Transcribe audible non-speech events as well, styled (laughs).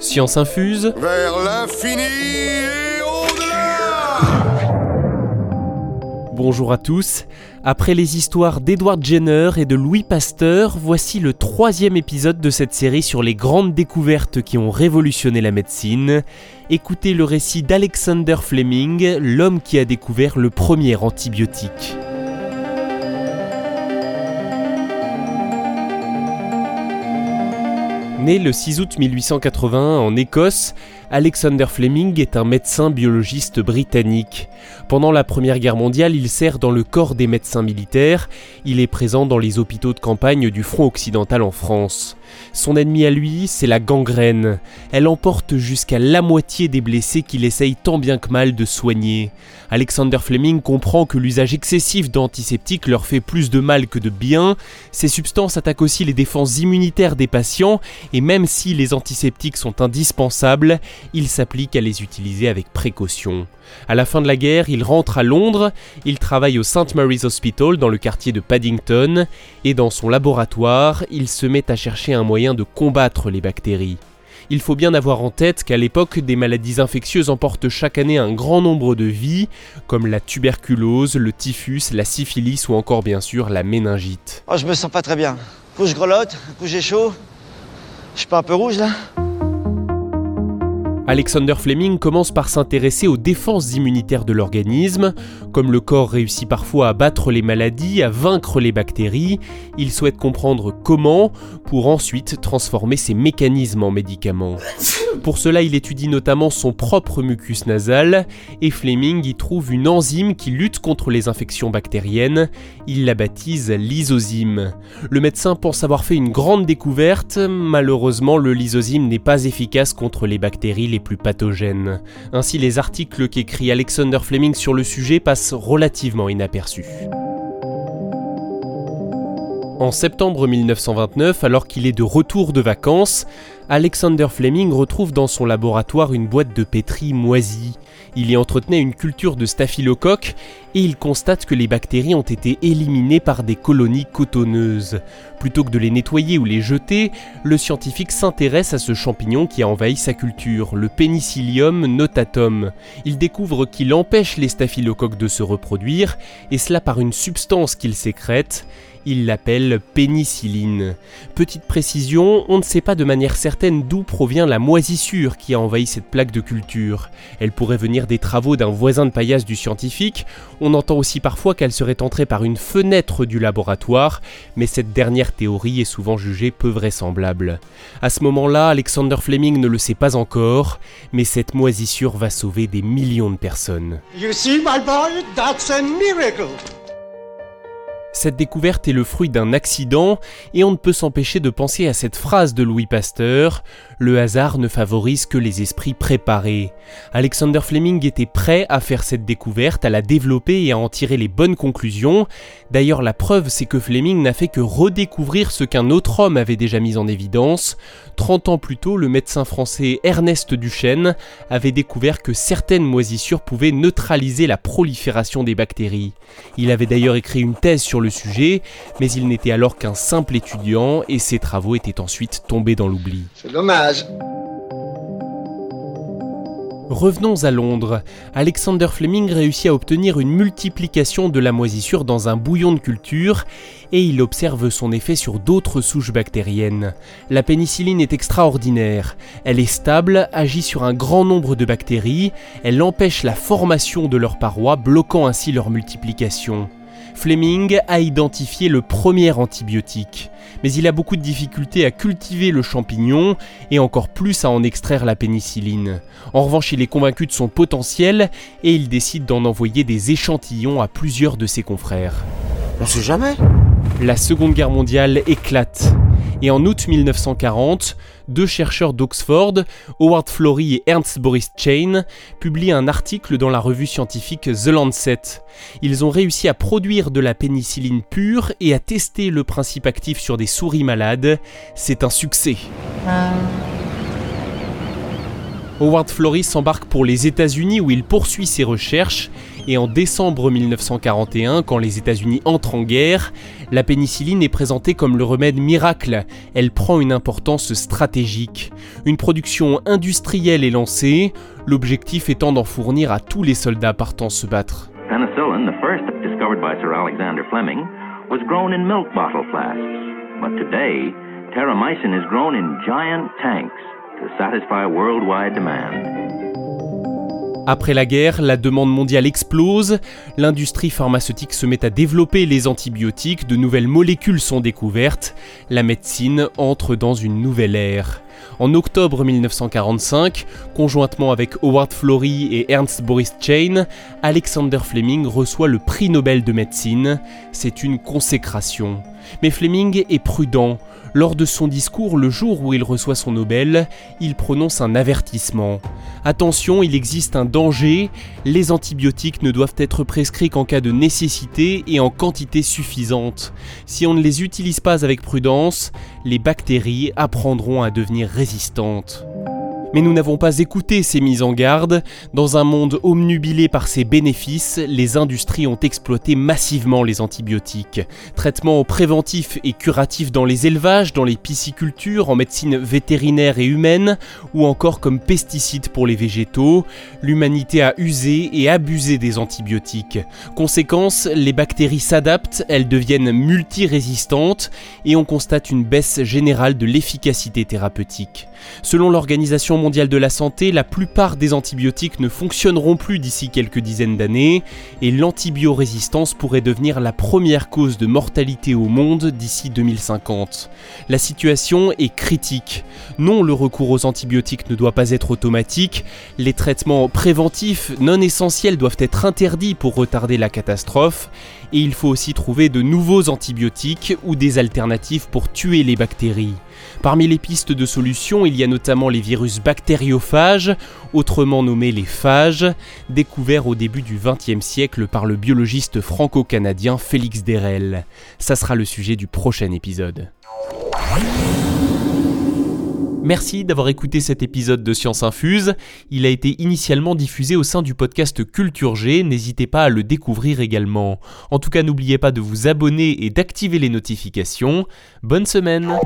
Science infuse. Vers l'infini et au-delà Bonjour à tous. Après les histoires d'Edward Jenner et de Louis Pasteur, voici le troisième épisode de cette série sur les grandes découvertes qui ont révolutionné la médecine. Écoutez le récit d'Alexander Fleming, l'homme qui a découvert le premier antibiotique. Né le 6 août 1881 en Écosse, Alexander Fleming est un médecin biologiste britannique. Pendant la Première Guerre mondiale, il sert dans le corps des médecins militaires, il est présent dans les hôpitaux de campagne du front occidental en France. Son ennemi à lui, c'est la gangrène. Elle emporte jusqu'à la moitié des blessés qu'il essaye tant bien que mal de soigner. Alexander Fleming comprend que l'usage excessif d'antiseptiques leur fait plus de mal que de bien. Ces substances attaquent aussi les défenses immunitaires des patients et même si les antiseptiques sont indispensables, il s'applique à les utiliser avec précaution. À la fin de la guerre, il rentre à Londres, il travaille au St. Mary's Hospital dans le quartier de Paddington, et dans son laboratoire, il se met à chercher un moyen de combattre les bactéries. Il faut bien avoir en tête qu'à l'époque, des maladies infectieuses emportent chaque année un grand nombre de vies, comme la tuberculose, le typhus, la syphilis ou encore bien sûr la méningite. Oh, je me sens pas très bien. Un coup je grelotte, un coup j'ai chaud. Je suis pas un peu rouge là? Alexander Fleming commence par s'intéresser aux défenses immunitaires de l'organisme. Comme le corps réussit parfois à battre les maladies, à vaincre les bactéries, il souhaite comprendre comment pour ensuite transformer ces mécanismes en médicaments. (laughs) Pour cela, il étudie notamment son propre mucus nasal et Fleming y trouve une enzyme qui lutte contre les infections bactériennes. Il la baptise lysozyme. Le médecin pense avoir fait une grande découverte. Malheureusement, le lysozyme n'est pas efficace contre les bactéries les plus pathogènes. Ainsi, les articles qu'écrit Alexander Fleming sur le sujet passent relativement inaperçus. En septembre 1929, alors qu'il est de retour de vacances, Alexander Fleming retrouve dans son laboratoire une boîte de pétri moisie. Il y entretenait une culture de staphylocoque et il constate que les bactéries ont été éliminées par des colonies cotonneuses. Plutôt que de les nettoyer ou les jeter, le scientifique s'intéresse à ce champignon qui a envahi sa culture, le Penicillium notatum. Il découvre qu'il empêche les staphylocoques de se reproduire, et cela par une substance qu'il sécrète il l'appelle pénicilline. Petite précision, on ne sait pas de manière certaine d'où provient la moisissure qui a envahi cette plaque de culture. Elle pourrait venir des travaux d'un voisin de paillasse du scientifique, on entend aussi parfois qu'elle serait entrée par une fenêtre du laboratoire, mais cette dernière théorie est souvent jugée peu vraisemblable. À ce moment-là, Alexander Fleming ne le sait pas encore, mais cette moisissure va sauver des millions de personnes. You see, my boy, that's a miracle. Cette découverte est le fruit d'un accident et on ne peut s'empêcher de penser à cette phrase de Louis Pasteur Le hasard ne favorise que les esprits préparés. Alexander Fleming était prêt à faire cette découverte, à la développer et à en tirer les bonnes conclusions. D'ailleurs, la preuve, c'est que Fleming n'a fait que redécouvrir ce qu'un autre homme avait déjà mis en évidence. 30 ans plus tôt, le médecin français Ernest Duchesne avait découvert que certaines moisissures pouvaient neutraliser la prolifération des bactéries. Il avait d'ailleurs écrit une thèse sur le sujet, mais il n'était alors qu'un simple étudiant et ses travaux étaient ensuite tombés dans l'oubli. C'est dommage. Revenons à Londres. Alexander Fleming réussit à obtenir une multiplication de la moisissure dans un bouillon de culture et il observe son effet sur d'autres souches bactériennes. La pénicilline est extraordinaire. Elle est stable, agit sur un grand nombre de bactéries, elle empêche la formation de leurs parois, bloquant ainsi leur multiplication. Fleming a identifié le premier antibiotique, mais il a beaucoup de difficultés à cultiver le champignon et encore plus à en extraire la pénicilline. En revanche, il est convaincu de son potentiel et il décide d'en envoyer des échantillons à plusieurs de ses confrères. On sait jamais. La Seconde Guerre mondiale éclate. Et en août 1940, deux chercheurs d'Oxford, Howard Florey et Ernst Boris Chain, publient un article dans la revue scientifique The Lancet. Ils ont réussi à produire de la pénicilline pure et à tester le principe actif sur des souris malades. C'est un succès. Howard Florey s'embarque pour les États-Unis où il poursuit ses recherches et en décembre 1941, quand les États-Unis entrent en guerre, la pénicilline est présentée comme le remède miracle. Elle prend une importance stratégique. Une production industrielle est lancée, l'objectif étant d'en fournir à tous les soldats partant se battre. First discovered by Sir Alexander Fleming, was grown in milk bottle flasks. But today, terramycin is grown in giant tanks to satisfy worldwide demand. Après la guerre, la demande mondiale explose, l'industrie pharmaceutique se met à développer les antibiotiques, de nouvelles molécules sont découvertes, la médecine entre dans une nouvelle ère. En octobre 1945, conjointement avec Howard Florey et Ernst Boris Chain, Alexander Fleming reçoit le prix Nobel de médecine. C'est une consécration. Mais Fleming est prudent. Lors de son discours le jour où il reçoit son Nobel, il prononce un avertissement. Attention, il existe un danger, les antibiotiques ne doivent être prescrits qu'en cas de nécessité et en quantité suffisante. Si on ne les utilise pas avec prudence, les bactéries apprendront à devenir résistantes. Mais nous n'avons pas écouté ces mises en garde. Dans un monde omnubilé par ses bénéfices, les industries ont exploité massivement les antibiotiques. Traitements préventifs et curatifs dans les élevages, dans les piscicultures, en médecine vétérinaire et humaine, ou encore comme pesticides pour les végétaux, l'humanité a usé et abusé des antibiotiques. Conséquence, les bactéries s'adaptent, elles deviennent multirésistantes et on constate une baisse générale de l'efficacité thérapeutique. Selon l'Organisation mondiale de la santé, la plupart des antibiotiques ne fonctionneront plus d'ici quelques dizaines d'années et l'antibiorésistance pourrait devenir la première cause de mortalité au monde d'ici 2050. La situation est critique. Non, le recours aux antibiotiques ne doit pas être automatique, les traitements préventifs non essentiels doivent être interdits pour retarder la catastrophe et il faut aussi trouver de nouveaux antibiotiques ou des alternatives pour tuer les bactéries. Parmi les pistes de solutions, il y a notamment les virus bactériophages, autrement nommés les phages, découverts au début du XXe siècle par le biologiste franco-canadien Félix Derel. Ça sera le sujet du prochain épisode. Merci d'avoir écouté cet épisode de Science Infuse. Il a été initialement diffusé au sein du podcast Culture G, n'hésitez pas à le découvrir également. En tout cas, n'oubliez pas de vous abonner et d'activer les notifications. Bonne semaine